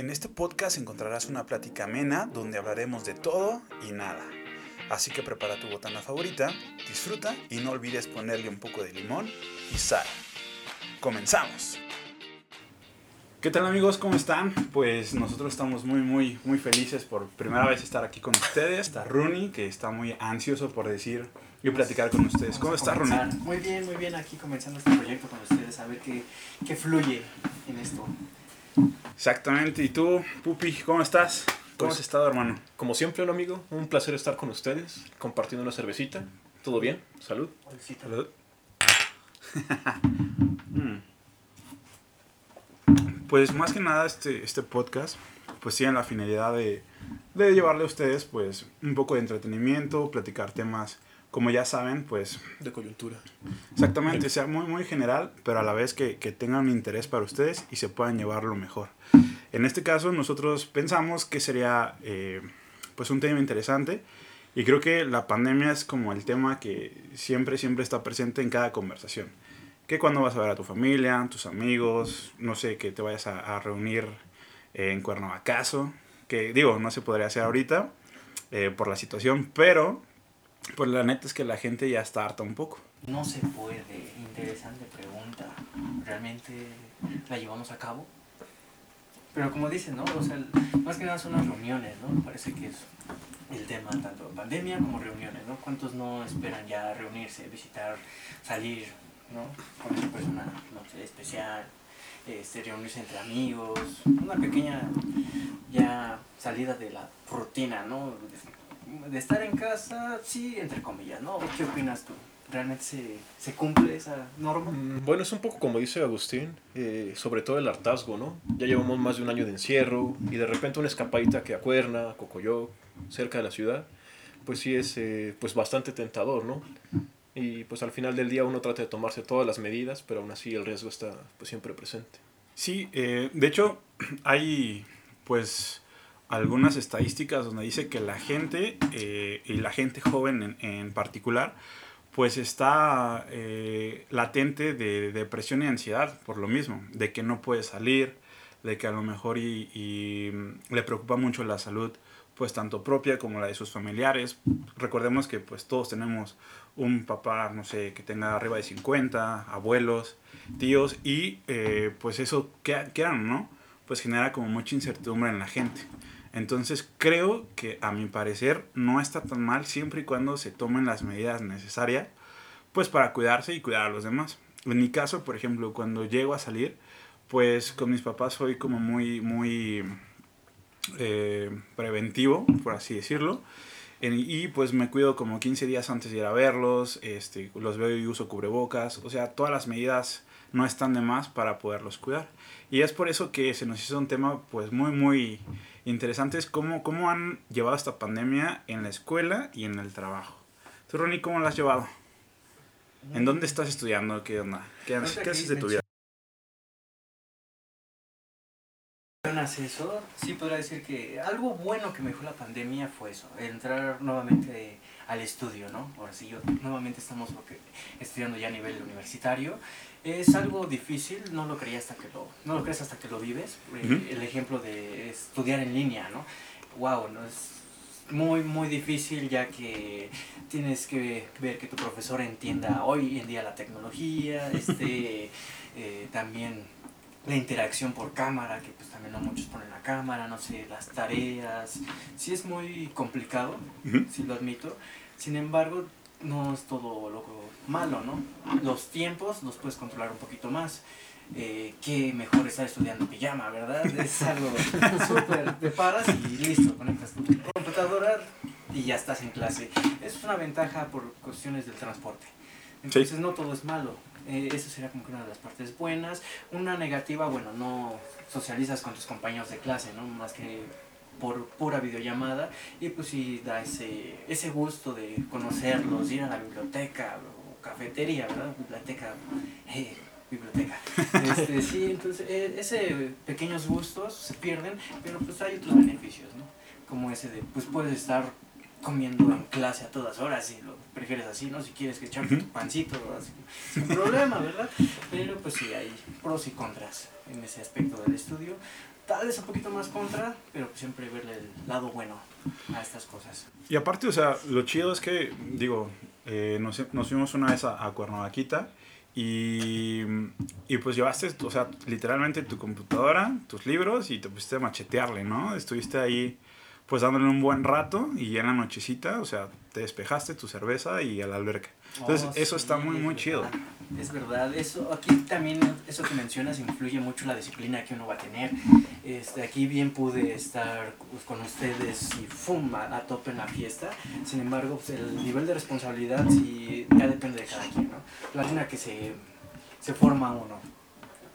En este podcast encontrarás una plática amena donde hablaremos de todo y nada. Así que prepara tu botana favorita, disfruta y no olvides ponerle un poco de limón y sal. ¡Comenzamos! ¿Qué tal amigos? ¿Cómo están? Pues nosotros estamos muy, muy, muy felices por primera vez estar aquí con ustedes. Está Rooney, que está muy ansioso por decir y platicar con ustedes. ¿Cómo Vamos está Rooney? Muy bien, muy bien, aquí comenzando este proyecto con ustedes, a ver qué, qué fluye en esto. Exactamente. ¿Y tú, Pupi, cómo estás? ¿Cómo Pues- has estado, hermano? Como siempre, un amigo, un placer estar con ustedes, compartiendo una cervecita. ¿Todo bien? Salud. Salud. Pues más que nada este, este podcast pues tiene la finalidad de, de llevarle a ustedes pues un poco de entretenimiento, platicar temas como ya saben pues De coyuntura. exactamente, sea muy muy general pero a la vez que, que tengan un interés para ustedes y se puedan llevarlo mejor. En este caso nosotros pensamos que sería eh, pues un tema interesante y creo que la pandemia es como el tema que siempre, siempre está presente en cada conversación. Que cuando vas a ver a tu familia, tus amigos, no sé, que te vayas a, a reunir eh, en Cuernavacaso, que digo, no se podría hacer ahorita eh, por la situación, pero pues la neta es que la gente ya está harta un poco. No se puede, interesante pregunta. ¿Realmente la llevamos a cabo? Pero como dicen, ¿no? O sea, más que nada son las reuniones, ¿no? Parece que es el tema tanto pandemia como reuniones, ¿no? ¿Cuántos no esperan ya reunirse, visitar, salir, ¿no? Con una persona, no sé, especial, este, reunirse entre amigos, una pequeña ya salida de la rutina, ¿no? De, estar en casa, sí, entre comillas, ¿no? ¿Qué opinas tú? ¿Realmente se, se cumple esa norma? Mm, Bueno, es un poco como dice Agustín, eh, sobre todo el hartazgo, ¿no? Ya llevamos más de un año de encierro y de repente una escapadita que a Cuerna, a Cocoyoc, cerca de la ciudad, pues sí es eh, pues bastante tentador, ¿no? Y pues al final del día uno trata de tomarse todas las medidas, pero aún así el riesgo está pues siempre presente. Sí, eh, de hecho hay pues algunas estadísticas donde dice que la gente eh, y la gente joven en, en particular pues está eh, latente de depresión y ansiedad por lo mismo, de que no puede salir, de que a lo mejor y, y, mm, le preocupa mucho la salud pues tanto propia como la de sus familiares. Recordemos que pues todos tenemos un papá, no sé, que tenga arriba de 50, abuelos, tíos, y eh, pues eso, ¿qué quieran, no? Pues genera como mucha incertidumbre en la gente. Entonces creo que a mi parecer no está tan mal siempre y cuando se tomen las medidas necesarias pues para cuidarse y cuidar a los demás. En mi caso, por ejemplo, cuando llego a salir, pues con mis papás soy como muy, muy eh, preventivo, por así decirlo. Y pues me cuido como 15 días antes de ir a verlos, este, los veo y uso cubrebocas, o sea, todas las medidas no están de más para poderlos cuidar. Y es por eso que se nos hizo un tema pues muy, muy interesante, es cómo, cómo han llevado esta pandemia en la escuela y en el trabajo. Tú, Ronnie, ¿cómo la has llevado? ¿En dónde estás estudiando? ¿Qué onda? ¿Qué, Ahorita qué haces de tu vida? mencionas eso, sí podría decir que algo bueno que me dejó la pandemia fue eso, entrar nuevamente al estudio, ¿no? Ahora sí, yo, nuevamente estamos estudiando ya a nivel universitario. Es algo difícil, no lo creía hasta que lo, no lo crees hasta que lo vives. Eh. El ejemplo de estudiar en línea, ¿no? Wow, ¿no? Es muy, muy difícil ya que tienes que ver que tu profesor entienda hoy en día la tecnología, este, eh, también la interacción por cámara, que pues también no muchos ponen la cámara, no sé, las tareas. Sí es muy complicado, sí lo admito. Sin embargo, no es todo lo malo, ¿no? Los tiempos los puedes controlar un poquito más. Eh, qué mejor estar estudiando pijama, ¿verdad? Es algo súper, te paras y listo, conectas tu computadora y ya estás en clase. Eso es una ventaja por cuestiones del transporte. Entonces no todo es malo. Eh, eso sería como que una de las partes buenas. Una negativa, bueno, no socializas con tus compañeros de clase, ¿no? Más que por pura videollamada. Y pues sí da ese, ese gusto de conocerlos, ir a la biblioteca o cafetería, ¿verdad? Biblioteca, eh, biblioteca. Este, sí, entonces eh, ese pequeños gustos se pierden, pero pues hay otros beneficios, ¿no? Como ese de, pues puedes estar comiendo en clase a todas horas si lo prefieres así, ¿no? Si quieres que echarte tu pancito, así, sin problema, ¿verdad? Pero pues sí, hay pros y contras en ese aspecto del estudio. Tal vez un poquito más contra, pero siempre verle el lado bueno a estas cosas. Y aparte, o sea, lo chido es que, digo, eh, nos, fuimos una vez a, a Cuernavaquita y, y pues llevaste, o sea, literalmente tu computadora, tus libros y te pusiste a machetearle, ¿no? Estuviste ahí pues dándole un buen rato y en la nochecita, o sea, te despejaste tu cerveza y a la alberca. Entonces, Oh, eso sí, está muy, es muy verdad. chido. Es verdad, eso aquí también, eso que mencionas, influye mucho la disciplina que uno va a tener. Este, aquí bien pude estar pues, con ustedes y ¡fum! A, tope en la fiesta. Sin embargo, pues, el nivel de responsabilidad sí ya depende de cada quien, ¿no? La que se, se forma uno.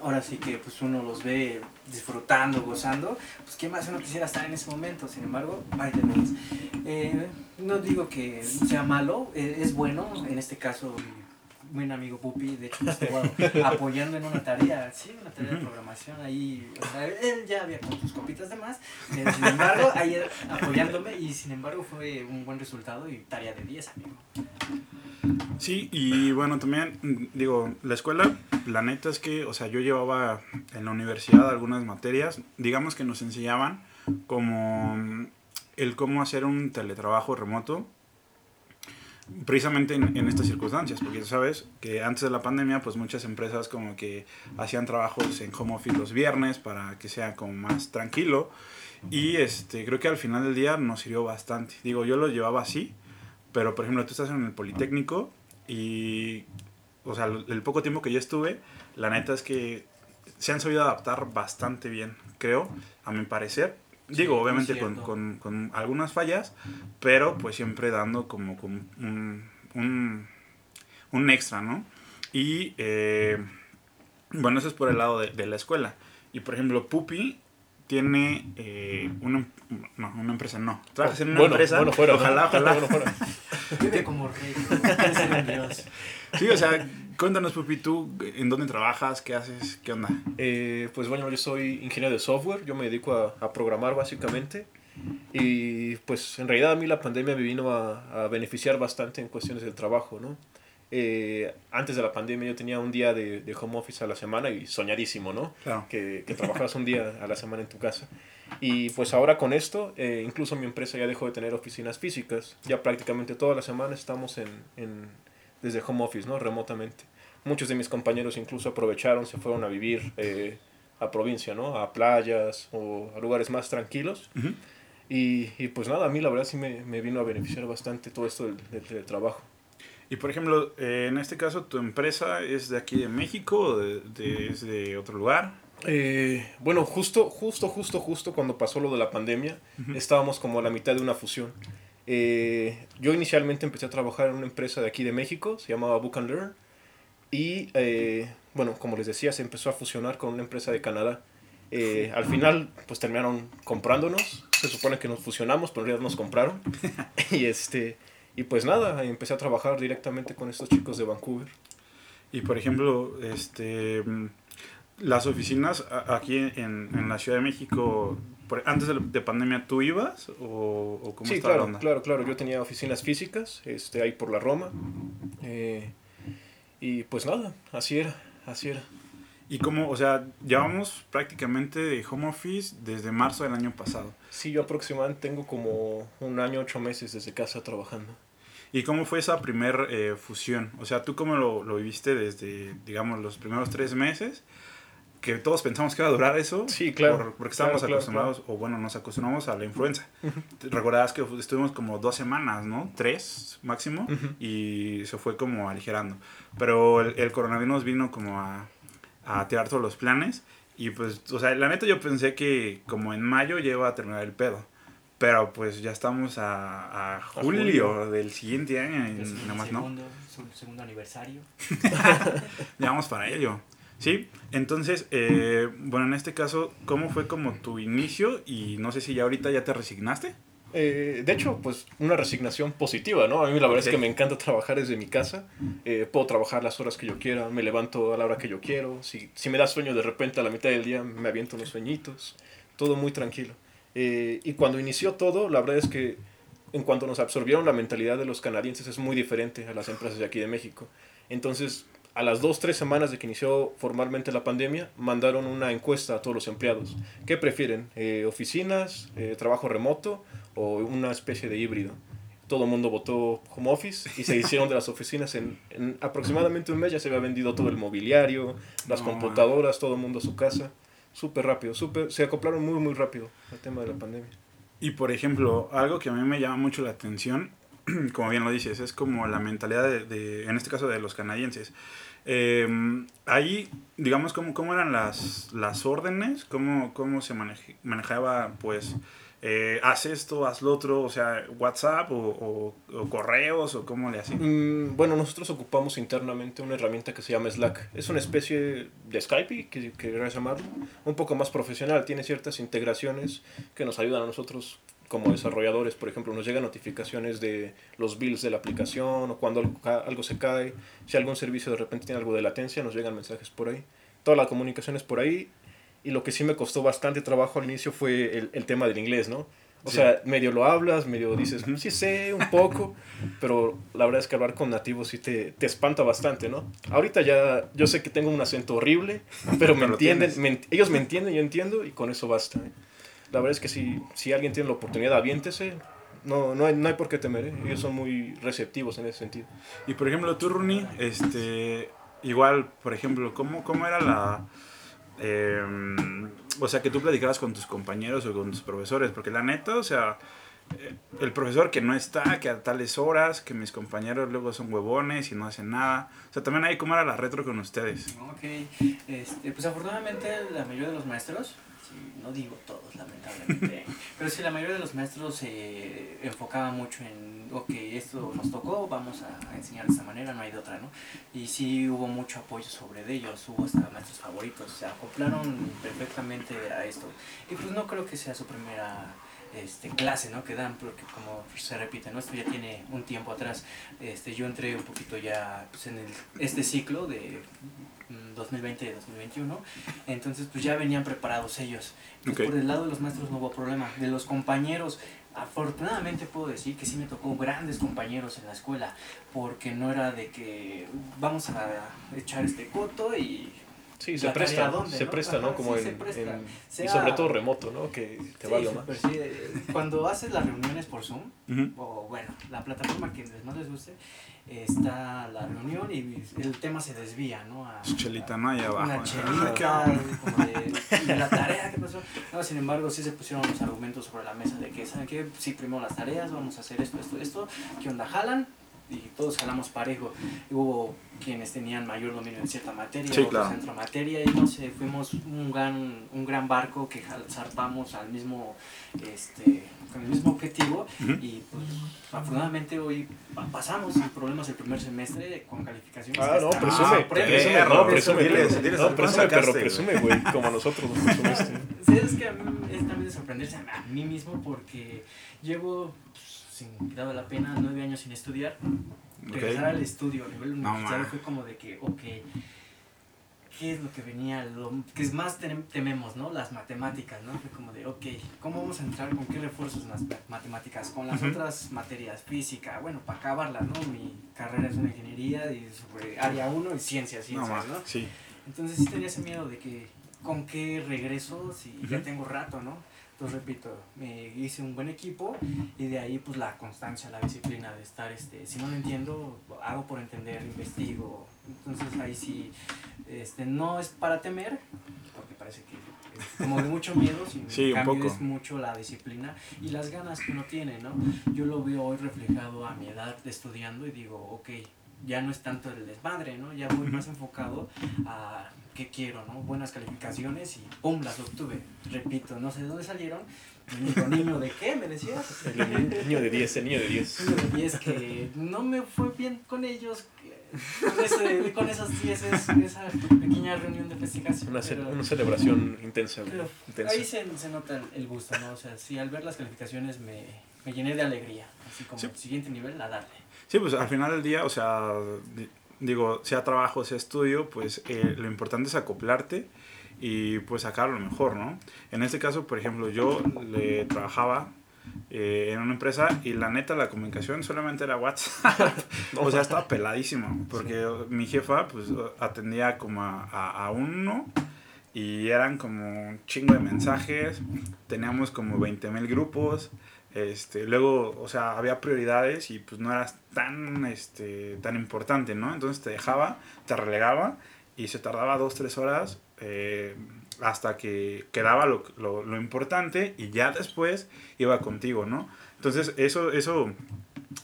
Ahora sí que pues uno los ve disfrutando, gozando, pues qué más uno quisiera estar en ese momento, sin embargo. Eh, no digo que sea malo, eh, es bueno, en este caso buen amigo Pupi, de hecho estuvo apoyando en una tarea, sí, una tarea de programación ahí, o sea, él ya había con sus copitas de más, sin embargo, ahí apoyándome y sin embargo fue un buen resultado y tarea de 10, amigo. Sí, y bueno, también, mm, digo, la escuela, la neta es que, o sea, yo llevaba en la universidad algunas materias, digamos que nos enseñaban como mm, el cómo hacer un teletrabajo remoto, precisamente en, estas circunstancias, porque sabes que antes de la pandemia, pues muchas empresas como que hacían trabajos en home office los viernes para que sea como más tranquilo, y este, creo que al final del día nos sirvió bastante. Digo, yo lo llevaba así, pero por ejemplo tú estás en el Politécnico y, o sea, el poco tiempo que yo estuve, la neta es que se han sabido adaptar bastante bien, creo, a mi parecer. Digo, Sí, obviamente con, con, con algunas fallas, pero pues siempre dando como, como un, un, un extra, ¿no? Y eh, bueno, eso es por el lado de, de la escuela. Y por ejemplo, Pupi tiene eh, una, no, una empresa, no. Trabajas en una bueno, empresa. bueno, fuera, ¿no? ojalá, ojalá. Bueno, fuera. Vive como rey, quiere ser un dios. Sí, o sea, cuéntanos, Pupi, tú, ¿en dónde trabajas? ¿Qué haces? ¿Qué onda? Eh, pues bueno, yo soy ingeniero de software, yo me dedico a, a programar básicamente. Y pues en realidad a mí la pandemia me vino a, a beneficiar bastante en cuestiones del trabajo, ¿no? Eh, antes de la pandemia yo tenía un día de, de home office a la semana y soñadísimo, ¿no? Claro. Que, que trabajas un día a la semana en tu casa. Y pues ahora con esto, eh, incluso mi empresa ya dejó de tener oficinas físicas. Ya prácticamente toda la semana estamos en, en, desde home office, ¿no? Remotamente. Muchos de mis compañeros incluso aprovecharon, se fueron a vivir eh, a provincia, ¿no? A playas o a lugares más tranquilos. Ujú. Y, y pues nada, a mí la verdad sí me, me vino a beneficiar bastante todo esto del, del teletrabajo. Y por ejemplo, eh, en este caso, ¿tu empresa es de aquí de México o de, de- es de otro lugar? Eh, bueno, justo, justo, justo, justo cuando pasó lo de la pandemia, estábamos como a la mitad de una fusión. Eh, yo inicialmente empecé a trabajar en una empresa de aquí de México, se llamaba Book and Learn, y eh, bueno, como les decía, se empezó a fusionar con una empresa de Canadá. Eh, al final, pues terminaron comprándonos, se supone que nos fusionamos, pero en realidad nos compraron. y, este, y pues nada, empecé a trabajar directamente con estos chicos de Vancouver. Y por ejemplo, este, mm, las oficinas aquí en, en la Ciudad de México, antes de, pandemia, ¿tú ibas o, o cómo Sí, estaba la claro, onda? claro, claro. Yo tenía oficinas físicas, este, ahí por la Roma. eh, y pues nada, así era, así era. Y cómo, o sea, llevamos prácticamente de home office desde marzo del año pasado. Sí, yo aproximadamente tengo como un año, ocho meses desde casa trabajando. ¿Y cómo fue esa primer eh, fusión? O sea, ¿tú cómo lo, lo viviste desde, digamos, los primeros tres meses? Que todos pensamos que iba a durar eso. Sí, claro. por- porque estábamos Claro, claro, acostumbrados, o bueno, nos acostumbramos a la influenza. Recordabas que estuvimos como dos semanas, ¿no? Tres máximo. Ujú. Y se fue como aligerando. Pero el, el coronavirus vino como a, a tirar todos los planes. Y pues, o sea, la neta yo pensé que como en mayo ya iba a terminar el pedo. Pero pues ya estamos a, a julio, julio. del siguiente año y Es nada más no. segundo, su- segundo aniversario. Ya vamos para ello. Sí, entonces, eh, bueno, en este caso, ¿cómo fue como tu inicio? Y no sé si ya ahorita ya te resignaste. Eh, de hecho, pues una resignación positiva, ¿no? A mí la verdad es que me encanta trabajar desde mi casa. Eh, puedo trabajar las horas que yo quiera, me levanto a la hora que yo quiero. Si, si me da sueño de repente a la mitad del día, me aviento unos sueñitos. Todo muy tranquilo. Eh, y cuando inició todo, la verdad es que en cuanto nos absorbieron la mentalidad de los canadienses es muy diferente a las empresas de aquí de México. Entonces, a las dos, tres semanas de que inició formalmente la pandemia, mandaron una encuesta a todos los empleados. ¿Qué prefieren? Eh, ¿Oficinas, eh, trabajo remoto o una especie de híbrido? Todo el mundo votó home office y se hicieron de las oficinas en, en aproximadamente un mes. Ya se había vendido todo el mobiliario, las No, computadoras, todo el mundo a su casa. Súper rápido, súper, se acoplaron muy, muy rápido al tema de la pandemia. Y por ejemplo, algo que a mí me llama mucho la atención, como bien lo dices, es como la mentalidad de, de- en este caso de los canadienses. Eh, ahí, digamos, ¿cómo, cómo eran las, las órdenes? ¿Cómo, cómo se manejaba, pues, eh, haz esto, haz lo otro? O sea, WhatsApp o, o- o correos o cómo le hacían. Mm, bueno, nosotros ocupamos internamente una herramienta que se llama Slack. Es una especie de Skype, que querrás llamarlo, un poco más profesional. Tiene ciertas integraciones que nos ayudan a nosotros como desarrolladores. Por ejemplo, nos llegan notificaciones de los bills de la aplicación o cuando algo, algo se cae. Si algún servicio de repente tiene algo de latencia, nos llegan mensajes por ahí. Toda la comunicación es por ahí. Y lo que sí me costó bastante trabajo al inicio fue el, el tema del inglés, ¿no? O Sí. sea, medio lo hablas, medio dices, sí sé un poco, pero la verdad es que hablar con nativos sí te, te espanta bastante, ¿no? Ahorita ya, yo sé que tengo un acento horrible, pero me Pero lo entienden, me ellos me entienden, yo entiendo y con eso basta. ¿eh? La verdad es que si, si alguien tiene la oportunidad, aviéntese. No, no, hay, no hay por qué temer, ¿eh? ellos son muy receptivos en ese sentido. Y por ejemplo, tú, Rooney, este, igual, por ejemplo, ¿cómo, cómo era la... eh, o sea, que tú platicabas con tus compañeros o con tus profesores? Porque la neta, o sea, eh, el profesor que no está, que a tales horas, que mis compañeros luego son huevones y no hacen nada. O sea, también ahí, ¿cómo era la retro con ustedes? Ok, este, pues afortunadamente la mayoría de los maestros, sí, no digo todos lamentablemente, pero sí la mayoría de los maestros se enfocaba mucho en, ok, esto nos tocó, vamos a, a enseñar de esta manera, no hay de otra, ¿no? Y sí hubo mucho apoyo sobre de ellos, hubo hasta maestros favoritos, se acoplaron perfectamente a esto. Y pues no creo que sea su primera este, clase ¿no? que dan, porque como se repite, ¿no? esto ya tiene un tiempo atrás. Este, yo entré un poquito ya pues, en el, este ciclo de mm, 2020-2021, entonces pues ya venían preparados ellos. Entonces, por el lado de los maestros no hubo problema. De los compañeros, afortunadamente puedo decir que sí me tocó grandes compañeros en la escuela, porque no era de que vamos a echar este coto y Sí, se ¿La tarea presta, dónde, se no? presta, ¿no? Ajá, Como sí, en, se presta. en- y Sea- sobre todo remoto, ¿no? Que te Sí, valga más. sí. Eh, Cuando haces las reuniones por Zoom, Ujú. o bueno, la plataforma que les más les guste, está la reunión y el tema se desvía, ¿no? A, chelita, ¿no? Ahí abajo. Una Ah, ¿qué chelita, onda? como de, de la tarea que pasó. No, sin embargo, sí se pusieron los argumentos sobre la mesa de que, ¿saben qué? Sí, primero las tareas, vamos a hacer esto, esto, esto. ¿Qué onda? ¿Jalan? Y todos jalamos parejo. Y hubo quienes tenían mayor dominio en cierta materia, Sí, otros claro. en otra materia, y no sé, fuimos un gran, un gran barco que zarpamos al mismo, este, con el mismo objetivo, Ujú. y pues afortunadamente hoy pa- pasamos sin problemas el primer semestre con calificaciones. Ah, no, presume, Ah, presume, no, presume, no, ¿cuánto presume, sacaste, presume, güey, como nosotros nos presumiste. Sí, es que a mí es también de sorprenderse a mí mismo porque llevo, pues, sin de la pena, nueve años sin estudiar. Ok. Regresar al estudio a nivel No, universitario ma. fue como de que, ok, ¿qué es lo que venía? Lo que es más tem- tememos, ¿no? Las matemáticas, ¿no? Fue como de, ok, ¿cómo vamos a entrar? ¿Con qué refuerzos en las ma- matemáticas? Con las Ujú. otras materias, física, bueno, para acabarla, ¿no? Mi carrera es una ingeniería y sobre área 1 y ciencias, No, ciencias, ma, ¿no? sí. Entonces sí tenía ese miedo de que con qué regreso si ya Ujú. tengo rato, ¿no? Entonces repito, me hice un buen equipo y de ahí pues la constancia, la disciplina de estar, este, si no lo entiendo, hago por entender, investigo. Entonces ahí sí, este, no es para temer, porque parece que es como de mucho miedo, sino Sí, cambio es mucho la disciplina y las ganas que uno tiene, ¿no? Yo lo veo hoy reflejado a mi edad de estudiando y digo, ok, ya no es tanto el desmadre, ¿no? Ya voy más enfocado a qué quiero, ¿no? Buenas calificaciones y ¡pum! las obtuve. Repito, no sé de dónde salieron. Dijo, niño, ¿de qué? Me decías. El niño de 10, el niño de 10. Niño de 10 que no me fue bien con ellos, con, ese, con esas 10, esa pequeña reunión de investigación. Una, ce- pero- una celebración intensa, intensa. ahí se, se nota el- el gusto, ¿no? O sea, sí, al ver las calificaciones me, me llené de alegría. Así como Sí. el siguiente nivel, a darle. Sí, pues al final del día, o sea, digo, sea trabajo, sea estudio, pues eh, lo importante es acoplarte y pues sacar lo mejor, ¿no? En este caso, por ejemplo, yo le trabajaba eh, en una empresa y la neta la comunicación solamente era WhatsApp. o sea, estaba peladísimo porque mi jefa pues atendía como a, a, a uno y eran como un chingo de mensajes, teníamos como 20 mil grupos, este, luego, o sea, había prioridades y pues no eras tan, este, tan importante, ¿no? Entonces te dejaba, te relegaba y se tardaba dos, tres horas eh, hasta que quedaba lo, lo, lo, importante y ya después iba contigo, ¿no? Entonces eso, eso,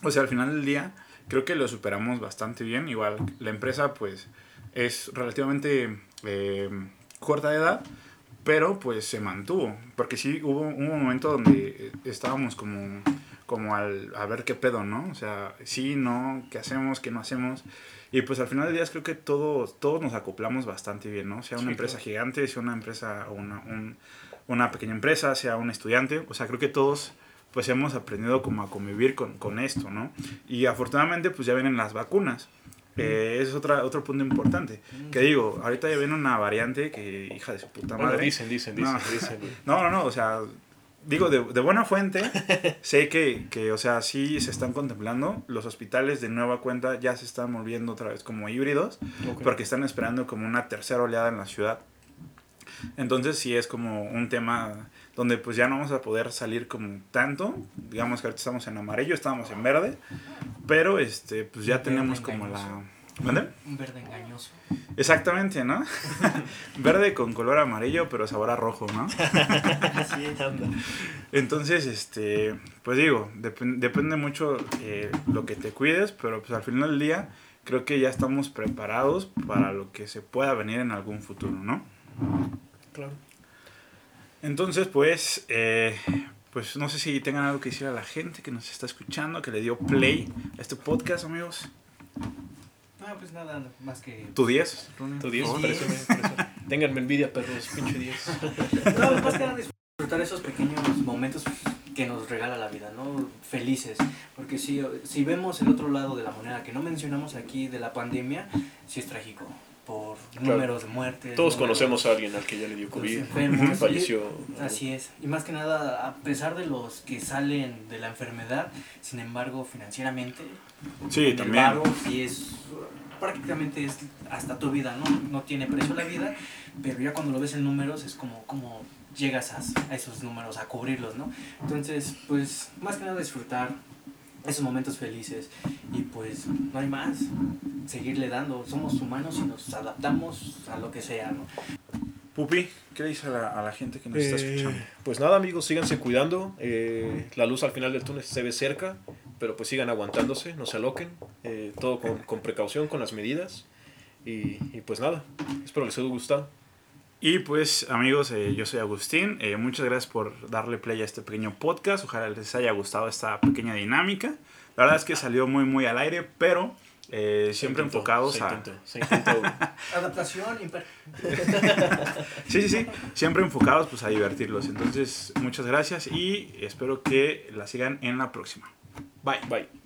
o sea, al final del día creo que lo superamos bastante bien. Igual la empresa pues es relativamente... Eh, corta de edad, pero pues se mantuvo, porque sí hubo un momento donde estábamos como, como al, a ver qué pedo, ¿no? O sea, sí, no, qué hacemos, qué no hacemos. Y pues al final del día creo que todos, todos nos acoplamos bastante bien, ¿no? Sea una sí, empresa claro. gigante, sea una empresa, una, un, una pequeña empresa, sea un estudiante, o sea, creo que todos pues hemos aprendido como a convivir con, con esto, ¿no? Y afortunadamente pues ya vienen las vacunas. Eh, ese es otra, otro punto importante. Que digo, ahorita ya viene una variante que, hija de su puta madre. Bueno, dicen, dicen, dicen, no. dicen. no, no, no, o sea, digo, de, de buena fuente, sé que, que, o sea, sí se están contemplando. Los hospitales de nueva cuenta ya se están volviendo otra vez como híbridos, okay. porque están esperando como una tercera oleada en la ciudad. Entonces sí es como un tema donde pues ya no vamos a poder salir como tanto. Digamos que ahorita estamos en amarillo, estábamos en verde, pero este pues ya tenemos como la... ¿Vale? Un verde engañoso. Exactamente, ¿no? verde con color amarillo, pero sabor a rojo, ¿no? Así es, anda. Entonces, este, pues digo, dep depende mucho eh, lo que te cuides, pero pues al final del día creo que ya estamos preparados para lo que se pueda venir en algún futuro, ¿no? Claro. Entonces, pues, eh, pues no sé si tengan algo que decir a la gente que nos está escuchando, que le dio play a este podcast, amigos. No, pues nada, más que... ¿Tu 10? Tu 10, parece, Ténganme envidia, perros, pinche 10. No, más que nada disfrutar esos pequeños momentos que nos regala la vida, ¿no? Felices. Porque si, si vemos el otro lado de la moneda que no mencionamos aquí de la pandemia, sí es trágico por claro. números de muertes. Todos números, conocemos a alguien al que ya le dio COVID, enfermos, falleció. Así es. Y más que nada, a pesar de los que salen de la enfermedad, sin embargo, financieramente, sí, también. Pago, sí es prácticamente es hasta tu vida, ¿no? No tiene precio la vida, pero ya cuando lo ves en números es como, como llegas a, a esos números, a cubrirlos, ¿no? Entonces, pues, más que nada disfrutar esos momentos felices. Y pues no hay más. Seguirle dando. Somos humanos y nos adaptamos a lo que sea ¿no? Pupi ¿qué le dice a la, a la gente que nos eh, está escuchando? pues nada amigos síganse cuidando. Eh, la luz al final del túnel se ve cerca pero pues sigan aguantándose no se aloquen. Eh, todo con, con, precaución con las medidas. Y, y pues nada espero les haya gustado y pues amigos, eh, yo soy Agustín, eh, muchas gracias por darle play a este pequeño podcast, ojalá les haya gustado esta pequeña dinámica. La verdad es que salió muy muy al aire, pero eh, siempre intentó, enfocados se a... intentó, se intentó. Adaptación. sí, sí, sí, siempre enfocados pues a divertirlos. Entonces, muchas gracias y espero que la sigan en la próxima. Bye. Bye.